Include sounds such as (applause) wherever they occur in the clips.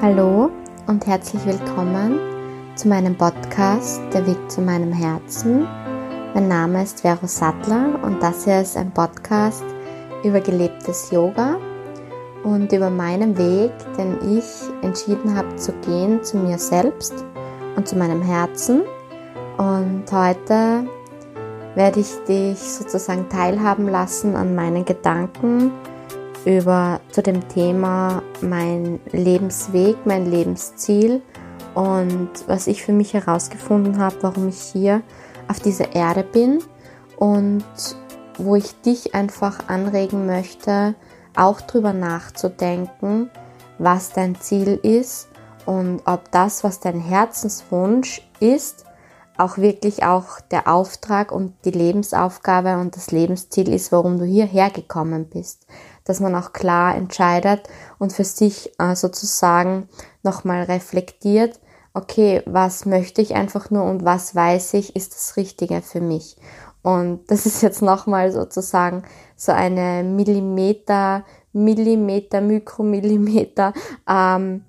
Hallo und herzlich willkommen zu meinem Podcast Der Weg zu meinem Herzen. Mein Name ist Vero Sattler und das hier ist ein Podcast über gelebtes Yoga und über meinen Weg, den ich entschieden habe zu gehen zu mir selbst und zu meinem Herzen. Und heute werde ich dich sozusagen teilhaben lassen an meinen Gedanken über zu dem Thema mein Lebensweg, mein Lebensziel und was ich für mich herausgefunden habe, warum ich hier auf dieser Erde bin und wo ich dich einfach anregen möchte, auch drüber nachzudenken, was dein Ziel ist und ob das, was dein Herzenswunsch ist, auch wirklich auch der Auftrag und die Lebensaufgabe und das Lebensziel ist, warum du hierher gekommen bist. Dass man auch klar entscheidet und für sich äh, sozusagen nochmal reflektiert, okay, was möchte ich einfach nur und was weiß ich, ist das Richtige für mich. Und (laughs) das ist jetzt nochmal sozusagen so eine Millimeter, Millimeter, Mikromillimeter ähm,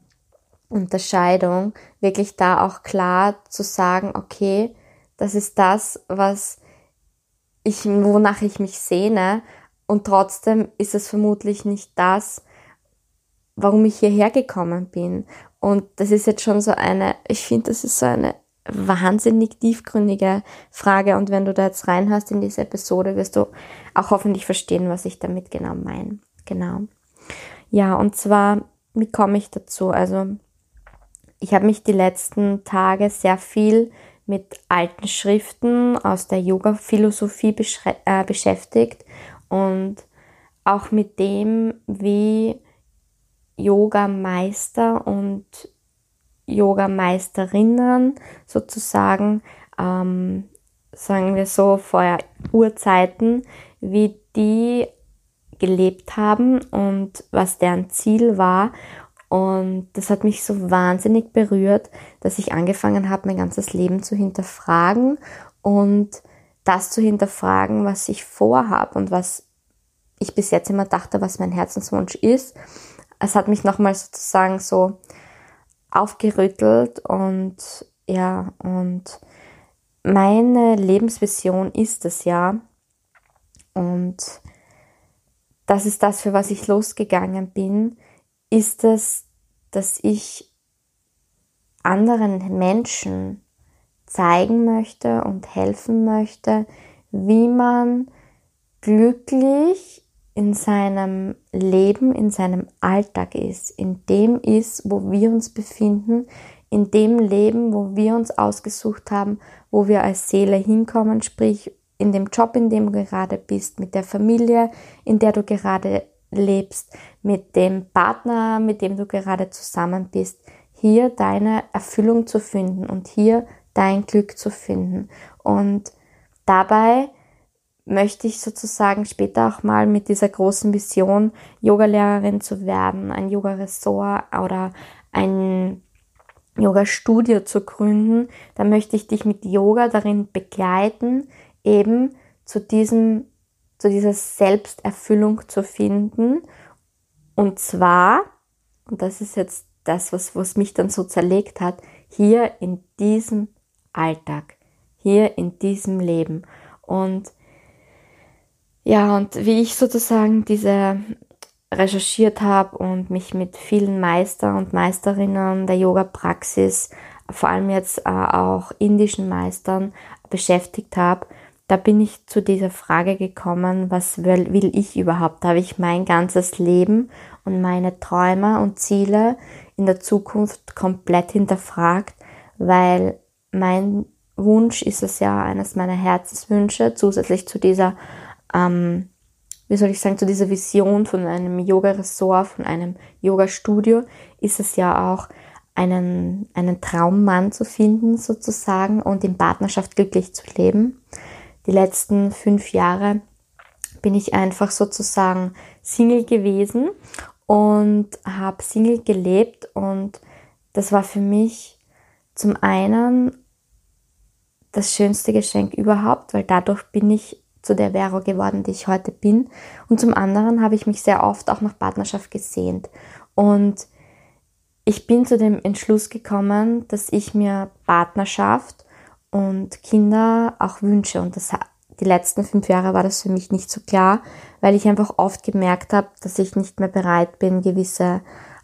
Unterscheidung, wirklich da auch klar zu sagen, okay, das ist das, was ich, wonach ich mich sehne und trotzdem ist es vermutlich nicht das, warum ich hierher gekommen bin. Und das ist jetzt schon so eine, ich finde, das ist so eine wahnsinnig tiefgründige Frage und wenn du da jetzt reinhörst in diese Episode, wirst du auch hoffentlich verstehen, was ich damit genau meine. Genau. Ja, und zwar, wie komme ich dazu? Also, ich habe mich die letzten Tage sehr viel mit alten Schriften aus der Yoga-Philosophie äh, beschäftigt und auch mit dem, wie Yoga-Meister und Yoga-Meisterinnen sozusagen, ähm, sagen wir so, vor Urzeiten, wie die gelebt haben und was deren Ziel war und das hat mich so wahnsinnig berührt, dass ich angefangen habe, mein ganzes Leben zu hinterfragen und das zu hinterfragen, was ich vorhabe und was ich bis jetzt immer dachte, was mein Herzenswunsch ist. Es hat mich nochmal sozusagen so aufgerüttelt und ja, und meine Lebensvision ist es ja. Und das ist das, für was ich losgegangen bin, ist es, dass ich anderen Menschen zeigen möchte und helfen möchte, wie man glücklich in seinem Leben, in seinem Alltag ist, in dem ist, wo wir uns befinden, in dem Leben, wo wir uns ausgesucht haben, wo wir als Seele hinkommen, sprich in dem Job, in dem du gerade bist, mit der Familie, in der du gerade lebst, mit dem Partner, mit dem du gerade zusammen bist, hier deine Erfüllung zu finden und hier dein Glück zu finden. Und dabei möchte ich sozusagen später auch mal mit dieser großen Vision, Yogalehrerin zu werden, ein Yoga-Ressort oder ein Yoga-Studio zu gründen. Da möchte ich dich mit Yoga darin begleiten, eben zu diesem zu dieser Selbsterfüllung zu finden. Und zwar, und das ist jetzt das, was, was mich dann so zerlegt hat, hier in diesem Alltag, hier in diesem Leben. Und ja, und wie ich sozusagen diese recherchiert habe und mich mit vielen Meister und Meisterinnen der Yoga-Praxis, vor allem jetzt äh, auch indischen Meistern, beschäftigt habe, da bin ich zu dieser Frage gekommen, was will, will ich überhaupt? Habe ich mein ganzes Leben und meine Träume und Ziele in der Zukunft komplett hinterfragt, weil mein Wunsch ist es ja eines meiner Herzenswünsche, zusätzlich zu dieser, ähm, wie soll ich sagen, zu dieser Vision von einem Yoga-Ressort, von einem Yoga-Studio, ist es ja auch, einen, einen Traummann zu finden sozusagen und in Partnerschaft glücklich zu leben die letzten fünf Jahre bin ich einfach sozusagen Single gewesen und habe Single gelebt und das war für mich zum einen das schönste Geschenk überhaupt, weil dadurch bin ich zu der Vero geworden, die ich heute bin. Und zum anderen habe ich mich sehr oft auch nach Partnerschaft gesehnt. Und ich bin zu dem Entschluss gekommen, dass ich mir Partnerschaft und Kinder auch wünsche. Und das, die letzten fünf Jahre war das für mich nicht so klar, weil ich einfach oft gemerkt habe, dass ich nicht mehr bereit bin, gewisse,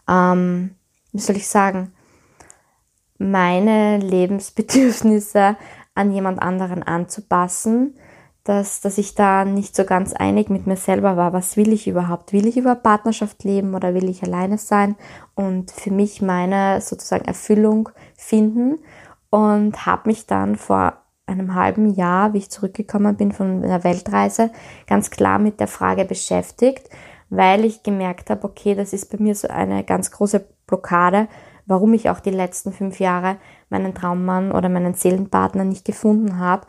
ähm, wie soll ich sagen, meine Lebensbedürfnisse an jemand anderen anzupassen, dass, dass ich da nicht so ganz einig mit mir selber war, was will ich überhaupt? Will ich über Partnerschaft leben oder will ich alleine sein und für mich meine sozusagen Erfüllung finden und habe mich dann vor einem halben Jahr, wie ich zurückgekommen bin von einer Weltreise, ganz klar mit der Frage beschäftigt, weil ich gemerkt habe, okay, das ist bei mir so eine ganz große Blockade, warum ich auch die letzten fünf Jahre meinen Traummann oder meinen Seelenpartner nicht gefunden habe,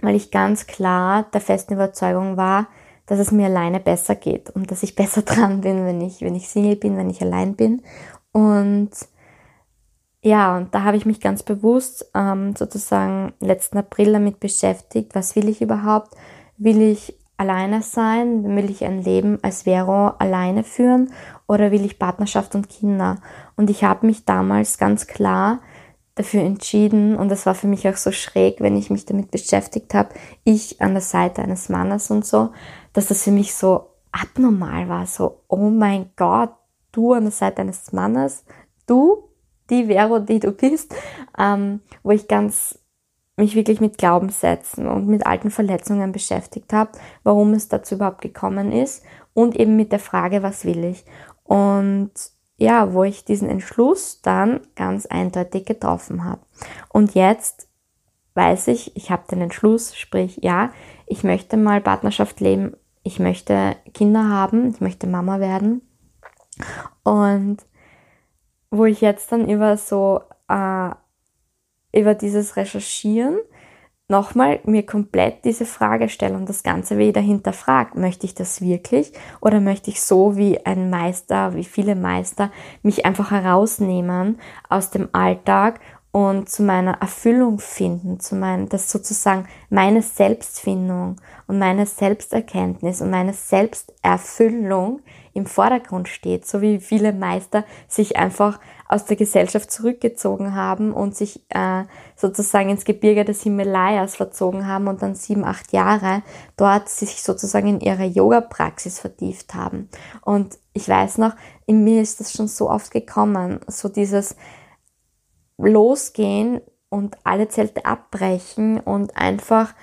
weil ich ganz klar der festen Überzeugung war, dass es mir alleine besser geht und dass ich (laughs) besser dran bin, wenn ich, wenn ich Single bin, wenn ich allein bin. Und ja, und da habe ich mich ganz bewusst ähm, sozusagen letzten April damit beschäftigt, was will ich überhaupt? Will ich alleine sein? Will ich ein Leben als Vero alleine führen? Oder will ich Partnerschaft und Kinder? Und ich habe mich damals ganz klar dafür entschieden und das war für mich auch so schräg, wenn ich mich damit beschäftigt habe, ich an der Seite eines Mannes und so, dass das für mich so abnormal war, so, oh mein Gott, du an der Seite eines Mannes, du, die Vero, die du bist, ähm, wo ich ganz mich wirklich mit Glaubenssätzen und mit alten Verletzungen beschäftigt habe, warum es dazu überhaupt gekommen ist und eben mit der Frage, was will ich. Und ja, wo ich diesen Entschluss dann ganz eindeutig getroffen habe. Und jetzt weiß ich, ich habe den Entschluss, sprich, ja, ich möchte mal Partnerschaft leben, ich möchte Kinder haben, ich möchte Mama werden. Und wo ich jetzt dann über so, äh, über dieses Recherchieren nochmal mir komplett diese Frage stelle und das Ganze wieder hinterfragt. Möchte ich das wirklich oder möchte ich so wie ein Meister, wie viele Meister, mich einfach herausnehmen aus dem Alltag und zu meiner Erfüllung finden, zu meinen, dass sozusagen meine Selbstfindung und meine Selbsterkenntnis und meine Selbsterfüllung im Vordergrund steht, so wie viele Meister sich einfach aus der Gesellschaft zurückgezogen haben und sich äh, sozusagen ins Gebirge des Himalayas verzogen haben und dann sieben, acht Jahre dort sich sozusagen in ihre Yoga-Praxis vertieft haben. Und ich weiß noch, in mir ist das schon so oft gekommen, so dieses Losgehen und alle Zelte abbrechen und einfach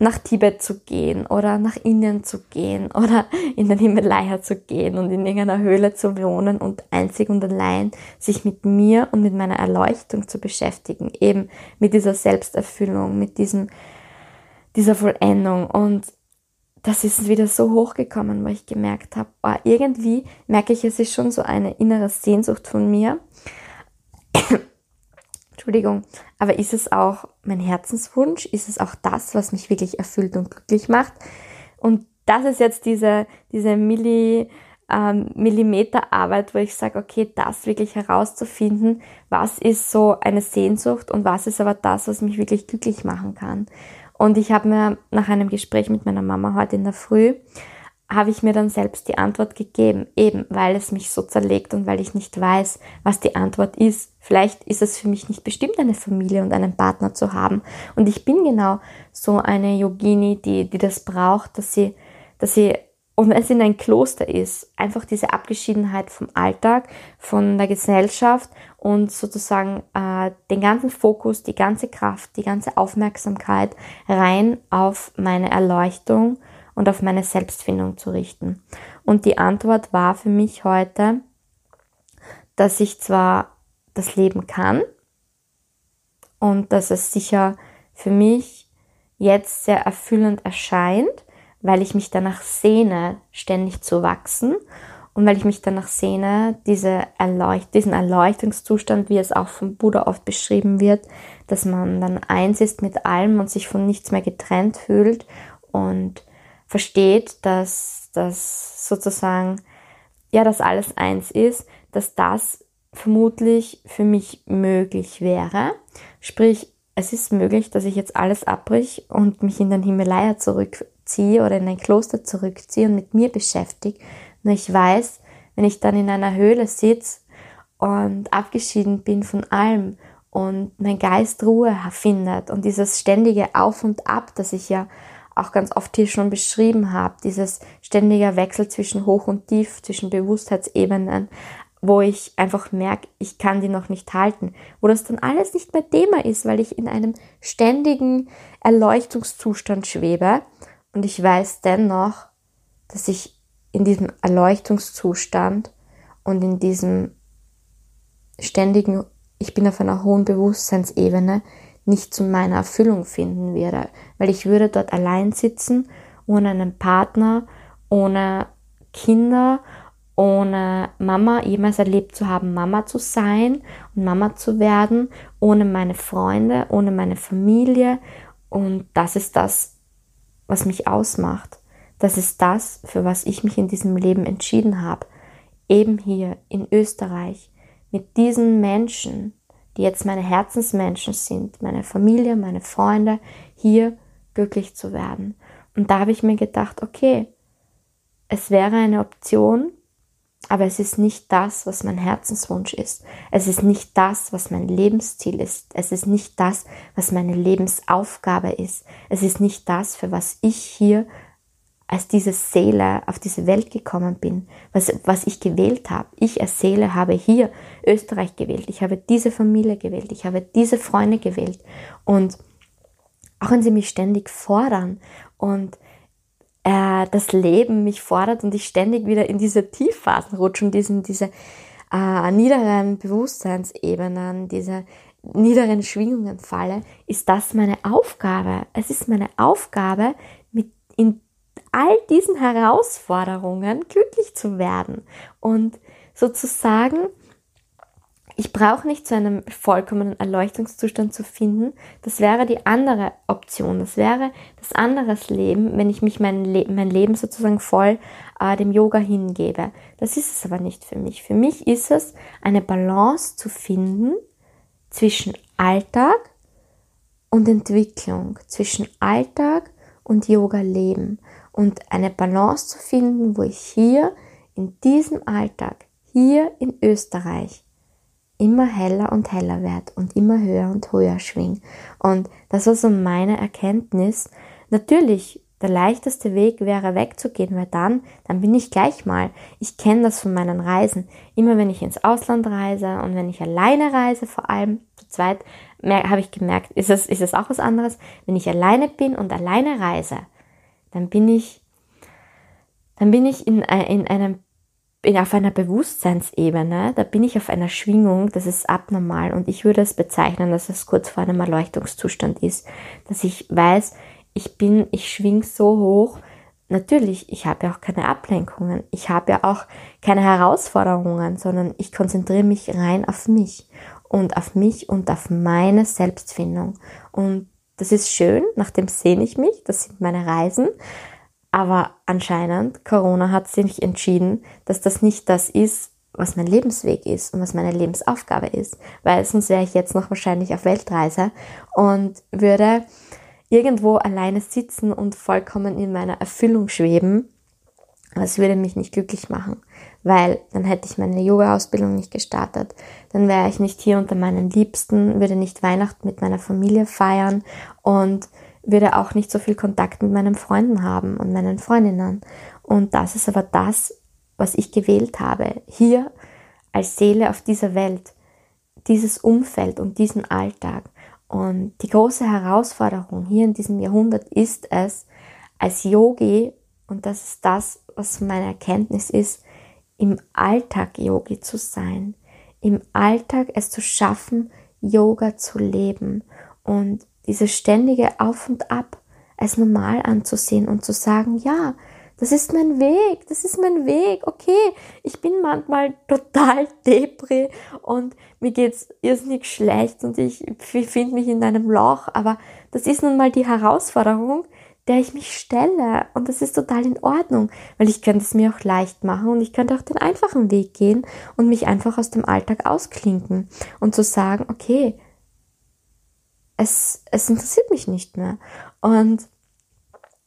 nach Tibet zu gehen oder nach Indien zu gehen (laughs) oder in den Himalaya zu gehen und in irgendeiner Höhle zu wohnen und einzig und allein sich mit mir und mit meiner Erleuchtung zu beschäftigen, eben mit dieser Selbsterfüllung, mit diesem, dieser Vollendung. Und das ist wieder so hochgekommen, wo ich gemerkt habe, oh, irgendwie merke ich, es ist schon so eine innere Sehnsucht von mir, Entschuldigung, aber ist es auch mein Herzenswunsch? Ist es auch das, was mich wirklich erfüllt und glücklich macht? Und das ist jetzt diese, diese Milli, ähm, Millimeterarbeit, wo ich sage, okay, das wirklich herauszufinden, was ist so eine Sehnsucht und was ist aber das, was mich wirklich glücklich machen kann. Und ich habe mir nach einem Gespräch mit meiner Mama heute in der Früh habe ich mir dann selbst die Antwort gegeben, eben weil es mich so zerlegt und weil ich nicht weiß, was die Antwort ist. Vielleicht ist es für mich nicht bestimmt, eine Familie und einen Partner zu haben. Und ich bin genau so eine Yogini, die, die das braucht, dass sie, dass sie, und wenn es in ein Kloster ist, einfach diese Abgeschiedenheit vom Alltag, von der Gesellschaft und sozusagen äh, den ganzen Fokus, die ganze Kraft, die ganze Aufmerksamkeit rein auf meine Erleuchtung und auf meine Selbstfindung zu richten. Und die Antwort war für mich heute, dass ich zwar das Leben kann und dass es sicher für mich jetzt sehr erfüllend erscheint, weil ich mich danach sehne, ständig zu wachsen und weil ich mich danach sehne, diese Erleucht diesen Erleuchtungszustand, wie es auch vom Buddha oft beschrieben wird, dass man dann eins ist mit allem und sich von nichts mehr getrennt fühlt und versteht, dass das sozusagen, ja, dass alles eins ist, dass das vermutlich für mich möglich wäre. Sprich, es ist möglich, dass ich jetzt alles abbrich und mich in den Himalaya zurückziehe oder in ein Kloster zurückziehe und mit mir beschäftige. Nur ich weiß, wenn ich dann in einer Höhle sitze und abgeschieden bin von allem und mein Geist Ruhe findet und dieses ständige Auf und Ab, das ich ja auch ganz oft hier schon beschrieben habe, dieses ständige Wechsel zwischen Hoch und Tief, zwischen Bewusstheitsebenen, wo ich einfach merke, ich kann die noch nicht halten, wo das dann alles nicht mehr Thema ist, weil ich in einem ständigen Erleuchtungszustand schwebe. Und ich weiß dennoch, dass ich in diesem Erleuchtungszustand und in diesem ständigen, ich bin auf einer hohen Bewusstseinsebene, nicht zu meiner Erfüllung finden werde, weil ich würde dort allein sitzen, ohne einen Partner, ohne Kinder ohne Mama jemals erlebt zu haben, Mama zu sein und Mama zu werden, ohne meine Freunde, ohne meine Familie. Und das ist das, was mich ausmacht. Das ist das, für was ich mich in diesem Leben entschieden habe. Eben hier in Österreich mit diesen Menschen, die jetzt meine Herzensmenschen sind, meine Familie, meine Freunde, hier glücklich zu werden. Und da habe ich mir gedacht, okay, es wäre eine Option, aber es ist nicht das, was mein Herzenswunsch ist. Es ist nicht das, was mein Lebensziel ist. Es ist nicht das, was meine Lebensaufgabe ist. Es ist nicht das, für was ich hier als diese Seele auf diese Welt gekommen bin, was, was ich gewählt habe. Ich als Seele habe hier Österreich gewählt. Ich habe diese Familie gewählt. Ich habe diese Freunde gewählt. Und auch wenn sie mich ständig fordern und äh, das Leben mich fordert und ich ständig wieder in diese Tiefphasen rutsche und diesen, diese äh, niederen Bewusstseinsebenen, diese niederen Schwingungen falle, ist das meine Aufgabe. Es ist meine Aufgabe, mit in all diesen Herausforderungen glücklich zu werden und sozusagen ich brauche nicht zu einem vollkommenen Erleuchtungszustand zu finden. Das wäre die andere Option. Das wäre das andere Leben, wenn ich mich mein, Le mein Leben sozusagen voll äh, dem Yoga hingebe. Das ist es aber nicht für mich. Für mich ist es eine Balance zu finden zwischen Alltag und Entwicklung, zwischen Alltag und Yoga-Leben und eine Balance zu finden, wo ich hier in diesem Alltag, hier in Österreich, immer heller und heller werde und immer höher und höher schwing. Und das war so meine Erkenntnis. Natürlich, der leichteste Weg wäre wegzugehen, weil dann, dann bin ich gleich mal. Ich kenne das von meinen Reisen. Immer wenn ich ins Ausland reise und wenn ich alleine reise, vor allem zu zweit, habe ich gemerkt, ist es, ist es auch was anderes. Wenn ich alleine bin und alleine reise, dann bin ich, dann bin ich in, in einem bin auf einer Bewusstseinsebene, da bin ich auf einer Schwingung, das ist abnormal und ich würde es bezeichnen, dass es kurz vor einem Erleuchtungszustand ist, dass ich weiß, ich bin, ich schwing so hoch. Natürlich, ich habe ja auch keine Ablenkungen, ich habe ja auch keine Herausforderungen, sondern ich konzentriere mich rein auf mich und auf mich und auf meine Selbstfindung. Und das ist schön, nach dem sehne ich mich, das sind meine Reisen, aber anscheinend, Corona hat sich entschieden, dass das nicht das ist, was mein Lebensweg ist und was meine Lebensaufgabe ist, weil sonst wäre ich jetzt noch wahrscheinlich auf Weltreise und würde irgendwo alleine sitzen und vollkommen in meiner Erfüllung schweben. Aber es würde mich nicht glücklich machen, weil dann hätte ich meine Yoga-Ausbildung nicht gestartet. Dann wäre ich nicht hier unter meinen Liebsten, würde nicht Weihnachten mit meiner Familie feiern und würde auch nicht so viel Kontakt mit meinen Freunden haben und meinen Freundinnen. Und das ist aber das, was ich gewählt habe. Hier als Seele auf dieser Welt, dieses Umfeld und diesen Alltag. Und die große Herausforderung hier in diesem Jahrhundert ist es, als Yogi, und das ist das, was meine Erkenntnis ist, im Alltag Yogi zu sein. Im Alltag es zu schaffen, Yoga zu leben. Und dieses ständige Auf und Ab als normal anzusehen und zu sagen, ja, das ist mein Weg, das ist mein Weg, okay, ich bin manchmal (laughs) total depri und mir geht's irrsinnig schlecht und ich finde mich in einem Loch, aber das ist nun mal die Herausforderung, der ich mich stelle und das ist total in Ordnung, weil ich könnte es mir auch leicht machen und ich könnte auch den einfachen Weg gehen und mich einfach aus dem Alltag ausklinken und zu sagen, okay, es, es interessiert mich nicht mehr. Und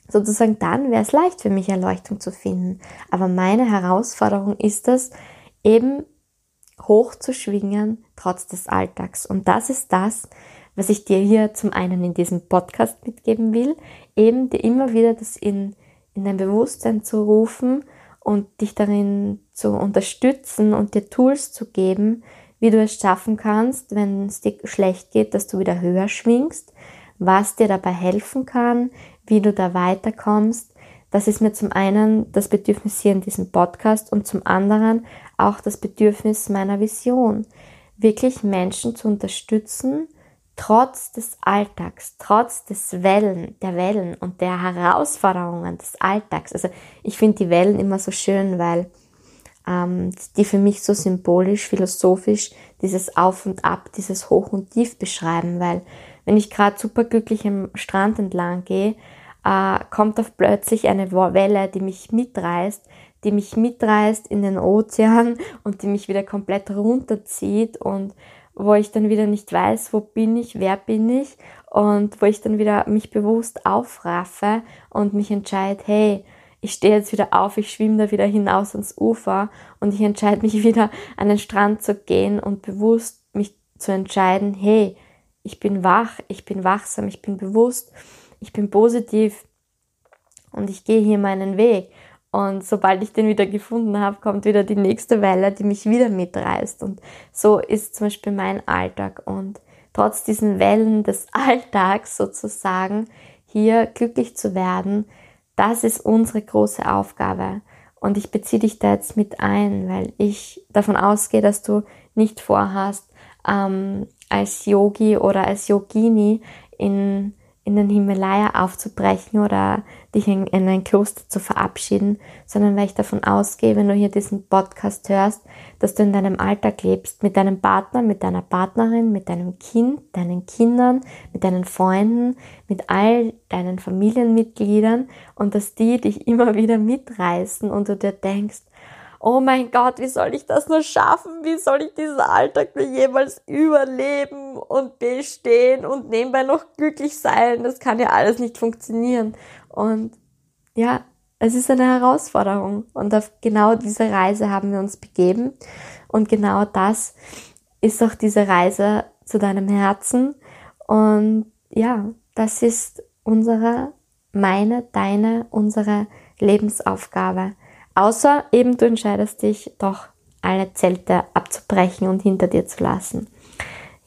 sozusagen dann wäre es leicht für mich, Erleuchtung zu finden. Aber meine Herausforderung ist es, eben hoch zu schwingen, trotz des Alltags. Und das ist das, was ich dir hier zum einen in diesem Podcast mitgeben will, eben dir immer wieder das in, in dein Bewusstsein zu rufen und dich darin zu unterstützen und dir Tools zu geben, wie du es schaffen kannst, wenn es dir schlecht geht, dass du wieder höher schwingst, was dir dabei helfen kann, wie du da weiterkommst. Das ist mir zum einen das Bedürfnis hier in diesem Podcast und zum anderen auch das Bedürfnis meiner Vision, wirklich Menschen zu unterstützen, trotz des Alltags, trotz des Wellen, der Wellen und der Herausforderungen des Alltags. Also ich finde die Wellen immer so schön, weil ähm, die für mich so symbolisch, philosophisch dieses Auf und Ab, dieses Hoch und Tief beschreiben, weil wenn ich gerade superglücklich am Strand entlang gehe, äh, kommt auf plötzlich eine Welle, die mich mitreißt, die mich mitreißt in den Ozean (laughs) und die mich wieder komplett runterzieht und wo ich dann wieder nicht weiß, wo bin ich, wer bin ich und wo ich dann wieder mich bewusst aufraffe und mich entscheide, hey, ich stehe jetzt wieder auf, ich schwimme da wieder hinaus ans Ufer und ich entscheide mich (laughs) wieder an den Strand zu gehen und bewusst mich zu entscheiden, hey, ich bin wach, ich bin wachsam, ich bin bewusst, ich bin positiv und ich gehe hier meinen Weg. Und sobald ich den wieder gefunden habe, kommt wieder die nächste Welle, die mich wieder mitreißt. Und so ist zum Beispiel mein Alltag. Und trotz diesen Wellen des (laughs) Alltags sozusagen hier glücklich zu werden, das ist unsere große Aufgabe. Und ich beziehe dich da jetzt mit ein, weil ich davon ausgehe, dass du nicht vorhast, ähm, als Yogi oder als Yogini in in den Himalaya aufzubrechen oder dich in, in, ein Kloster zu verabschieden, sondern weil ich davon ausgehe, wenn du hier diesen Podcast hörst, dass du in deinem Alltag lebst, mit deinem Partner, mit deiner Partnerin, mit deinem Kind, deinen Kindern, mit deinen Freunden, mit all deinen Familienmitgliedern und dass die dich (laughs) immer wieder mitreißen und du dir denkst, oh mein Gott, wie soll ich das nur schaffen? Wie soll ich diesen Alltag nur jemals überleben und bestehen und nebenbei noch glücklich sein? Das kann ja alles nicht funktionieren. Und ja, es ist eine Herausforderung. Und auf genau diese Reise haben wir uns begeben. Und genau das ist auch diese Reise zu deinem Herzen. Und ja, das ist unsere, meine, deine, unsere Lebensaufgabe Außer eben du entscheidest dich doch alle Zelte abzubrechen und hinter dir zu lassen.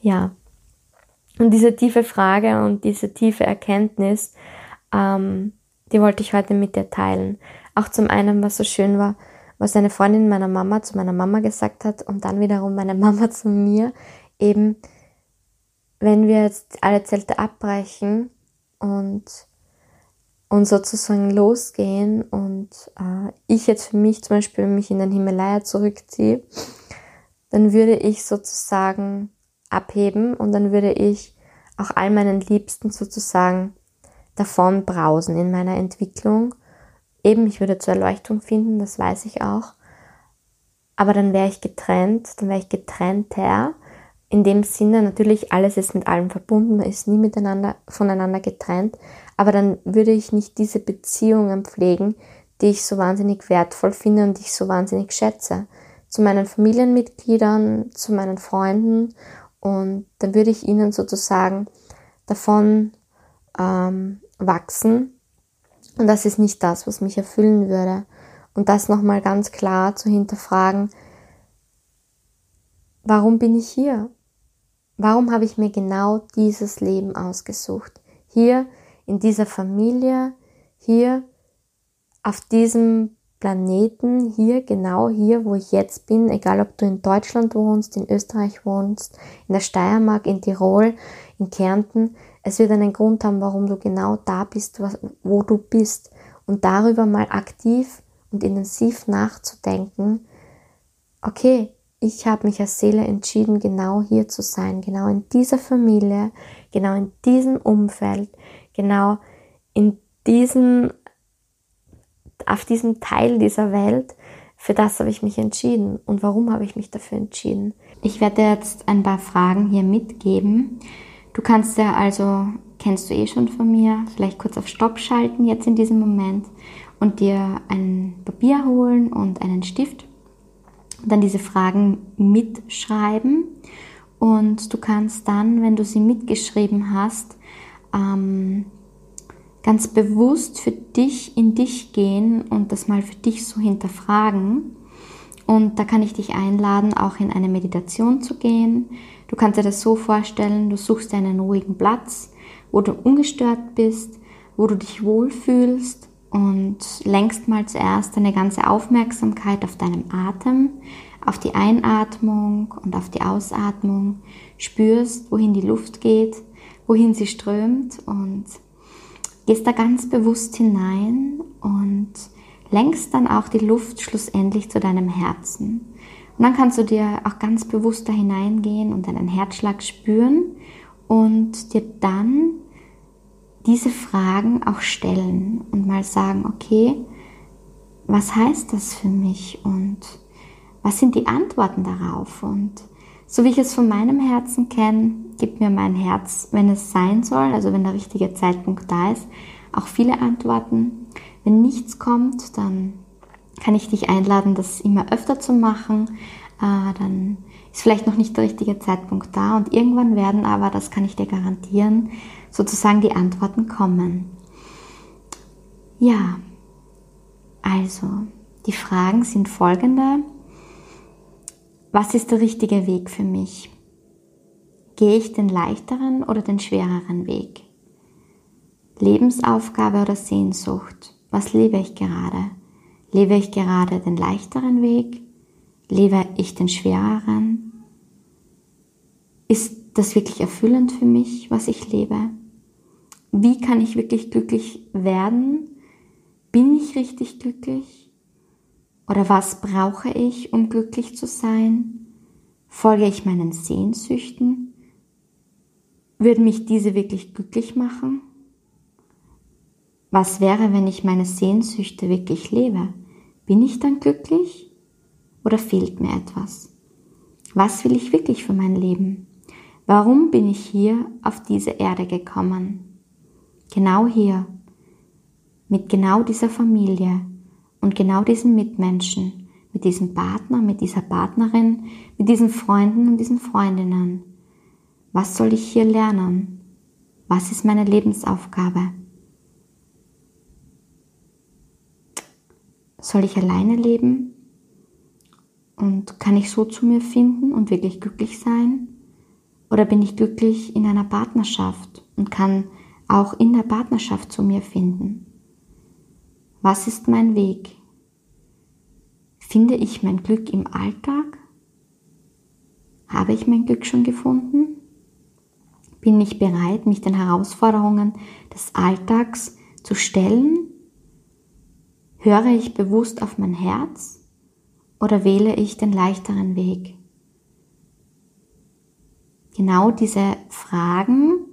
Ja. Und diese tiefe Frage und diese tiefe Erkenntnis, ähm, die wollte ich heute mit dir teilen. Auch zum einen, was so schön war, was eine Freundin meiner Mama zu meiner Mama gesagt hat und dann wiederum meine (laughs) Mama zu mir, eben, wenn wir jetzt alle Zelte abbrechen und und sozusagen losgehen und äh, ich jetzt für mich zum Beispiel mich in den Himalaya zurückziehe, dann würde ich sozusagen abheben und dann würde ich auch all meinen Liebsten sozusagen davon brausen in meiner Entwicklung. Eben, ich würde zur Erleuchtung finden, das weiß ich auch. Aber dann wäre ich getrennt, dann wäre ich getrennter. In dem Sinne, natürlich, alles ist mit allem verbunden, man ist nie miteinander, voneinander getrennt aber dann würde ich nicht diese Beziehungen pflegen, die ich so wahnsinnig wertvoll finde und die ich so wahnsinnig schätze. Zu meinen Familienmitgliedern, zu meinen Freunden und dann würde ich ihnen sozusagen davon ähm, wachsen und das ist nicht das, was mich erfüllen würde. Und das nochmal ganz klar zu hinterfragen, warum bin ich hier? Warum habe ich mir genau dieses Leben ausgesucht? Hier in dieser Familie, hier auf diesem Planeten, hier, genau hier, wo ich jetzt bin, egal ob du in Deutschland wohnst, in Österreich wohnst, in der Steiermark, in Tirol, in Kärnten, es wird einen Grund haben, warum du genau da bist, wo du bist. Und darüber mal aktiv und intensiv nachzudenken, okay, ich habe mich als Seele entschieden, genau hier zu sein, genau in dieser Familie, genau in diesem Umfeld, genau in diesem, auf diesem Teil dieser Welt, für das habe ich mich entschieden. Und warum habe ich mich dafür entschieden? Ich werde jetzt ein paar Fragen hier mitgeben. Du kannst ja also, kennst du eh schon von mir, vielleicht kurz auf Stopp schalten jetzt in diesem Moment und dir ein Papier holen und einen Stift und dann diese Fragen mitschreiben. Und du kannst dann, wenn du sie mitgeschrieben hast, ähm, ganz bewusst für dich in dich gehen und das mal für dich so hinterfragen. Und da kann ich dich einladen, auch in eine Meditation zu gehen. Du kannst dir das so vorstellen, du suchst dir einen ruhigen Platz, wo du ungestört bist, wo du dich wohlfühlst und lenkst mal zuerst deine ganze Aufmerksamkeit auf deinem Atem, auf die Einatmung und auf die Ausatmung, spürst, wohin die Luft geht, wohin sie strömt und gehst da ganz bewusst hinein und lenkst dann auch die Luft schlussendlich zu deinem Herzen. Und dann kannst du dir auch ganz bewusst da hineingehen und deinen Herzschlag spüren und dir dann diese Fragen auch stellen und mal sagen, okay, was heißt das für mich und was sind die Antworten darauf? Und so wie ich es von meinem Herzen kenne, gibt mir mein Herz, wenn es sein soll, also wenn der richtige Zeitpunkt da ist, auch viele Antworten. Wenn nichts kommt, dann kann ich dich einladen, das immer öfter zu machen. Äh, dann ist vielleicht noch nicht der richtige Zeitpunkt da und irgendwann werden aber, das kann ich dir garantieren, sozusagen die Antworten kommen. Ja, also die Fragen sind folgende. Was ist der richtige Weg für mich? Gehe ich den leichteren oder den schwereren Weg? Lebensaufgabe oder Sehnsucht? Was lebe ich gerade? Lebe ich gerade den leichteren Weg? Lebe ich den schwereren? Ist das wirklich erfüllend für mich, was ich lebe? Wie kann ich wirklich glücklich werden? Bin ich richtig glücklich? Oder was brauche ich, um glücklich zu sein? Folge ich meinen Sehnsüchten? Würden mich diese wirklich glücklich machen? Was wäre, wenn ich meine Sehnsüchte wirklich lebe? Bin ich dann glücklich? Oder fehlt mir etwas? Was will ich wirklich für mein Leben? Warum bin ich hier auf diese Erde gekommen? Genau hier, mit genau dieser Familie, und genau diesen Mitmenschen, mit diesem Partner, mit dieser Partnerin, mit diesen Freunden und diesen Freundinnen. Was soll ich hier lernen? Was ist meine Lebensaufgabe? Soll ich alleine leben? Und kann ich so zu mir finden und wirklich glücklich sein? Oder bin ich glücklich in einer Partnerschaft und kann auch in der Partnerschaft zu mir finden? Was ist mein Weg? Finde ich mein Glück im Alltag? Habe ich mein Glück schon gefunden? Bin ich bereit, mich den Herausforderungen des Alltags zu stellen? Höre ich bewusst auf mein Herz oder wähle ich den leichteren Weg? Genau diese Fragen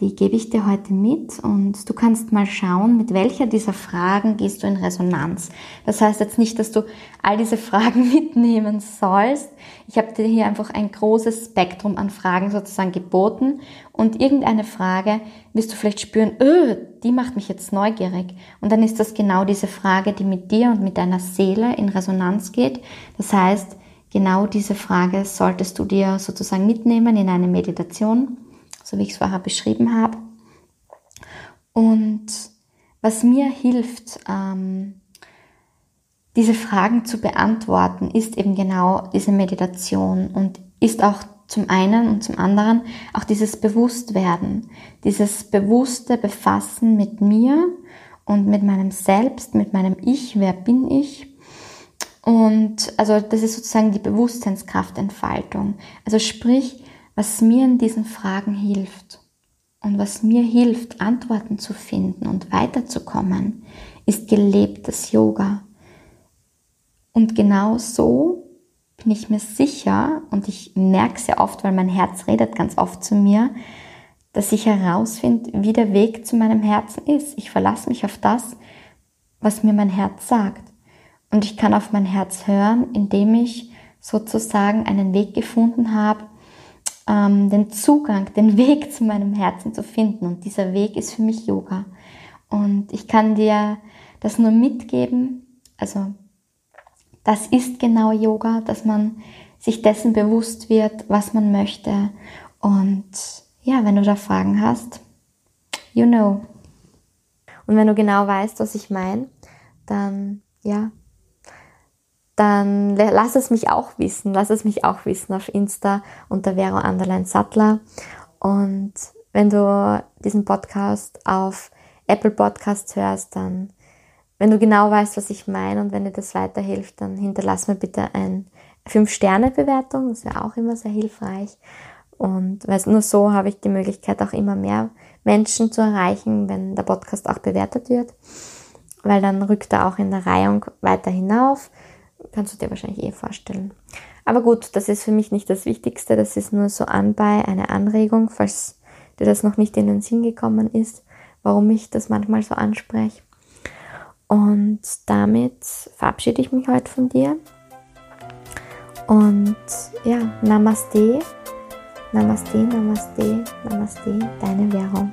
die gebe ich dir heute mit und du kannst mal schauen, mit welcher dieser Fragen gehst du in Resonanz. Das heißt jetzt nicht, dass du all diese Fragen (laughs) mitnehmen sollst. Ich habe dir hier einfach ein großes Spektrum an Fragen sozusagen geboten und irgendeine Frage wirst du vielleicht spüren, öh, die macht mich jetzt neugierig. Und dann ist das genau diese Frage, die mit dir und mit deiner Seele in Resonanz geht. Das heißt, genau diese Frage solltest du dir sozusagen mitnehmen in eine Meditation so wie ich es vorher beschrieben habe. Und was mir hilft, ähm, diese Fragen zu beantworten, ist eben genau diese Meditation und ist auch zum einen und zum anderen auch dieses Bewusstwerden, dieses bewusste Befassen mit mir und mit meinem Selbst, mit meinem Ich, wer bin ich. Und also das ist sozusagen die Bewusstseinskraftentfaltung. Also sprich, was mir in diesen Fragen hilft und was mir hilft, Antworten zu finden und weiterzukommen, ist gelebtes Yoga. Und genau so bin ich mir sicher, und ich merke sehr oft, weil mein Herz redet ganz oft zu mir, dass ich herausfinde, wie der Weg zu meinem Herzen ist. Ich verlasse mich auf das, was mir mein Herz sagt. Und ich kann auf mein Herz hören, indem ich sozusagen einen Weg gefunden habe, ähm, den Zugang, den Weg zu meinem Herzen zu finden. Und dieser Weg ist für mich Yoga. Und ich kann dir das nur mitgeben. Also das ist genau Yoga, dass man sich dessen bewusst wird, was man möchte. Und ja, wenn du da Fragen hast, you know. Und wenn du genau weißt, was ich meine, dann ja, dann lass es mich auch wissen. Lass es mich auch wissen auf Insta unter Vero Anderlein Sattler. Und wenn du diesen Podcast auf Apple Podcasts hörst, dann, wenn du genau weißt, was ich meine und wenn dir das weiterhilft, dann hinterlass mir bitte ein 5-Sterne-Bewertung. Das wäre auch immer sehr hilfreich. Und weil nur so habe ich die Möglichkeit, auch immer mehr Menschen zu erreichen, wenn der Podcast auch bewertet wird. Weil dann rückt er auch in der Reihung weiter hinauf kannst du dir wahrscheinlich eh vorstellen. Aber gut, das ist für mich nicht das Wichtigste. Das ist nur so anbei eine Anregung, falls dir das noch nicht in den Sinn gekommen ist, warum ich das manchmal so anspreche. Und damit verabschiede ich mich heute von dir. Und ja, Namaste, Namaste, Namaste, Namaste, deine Währung.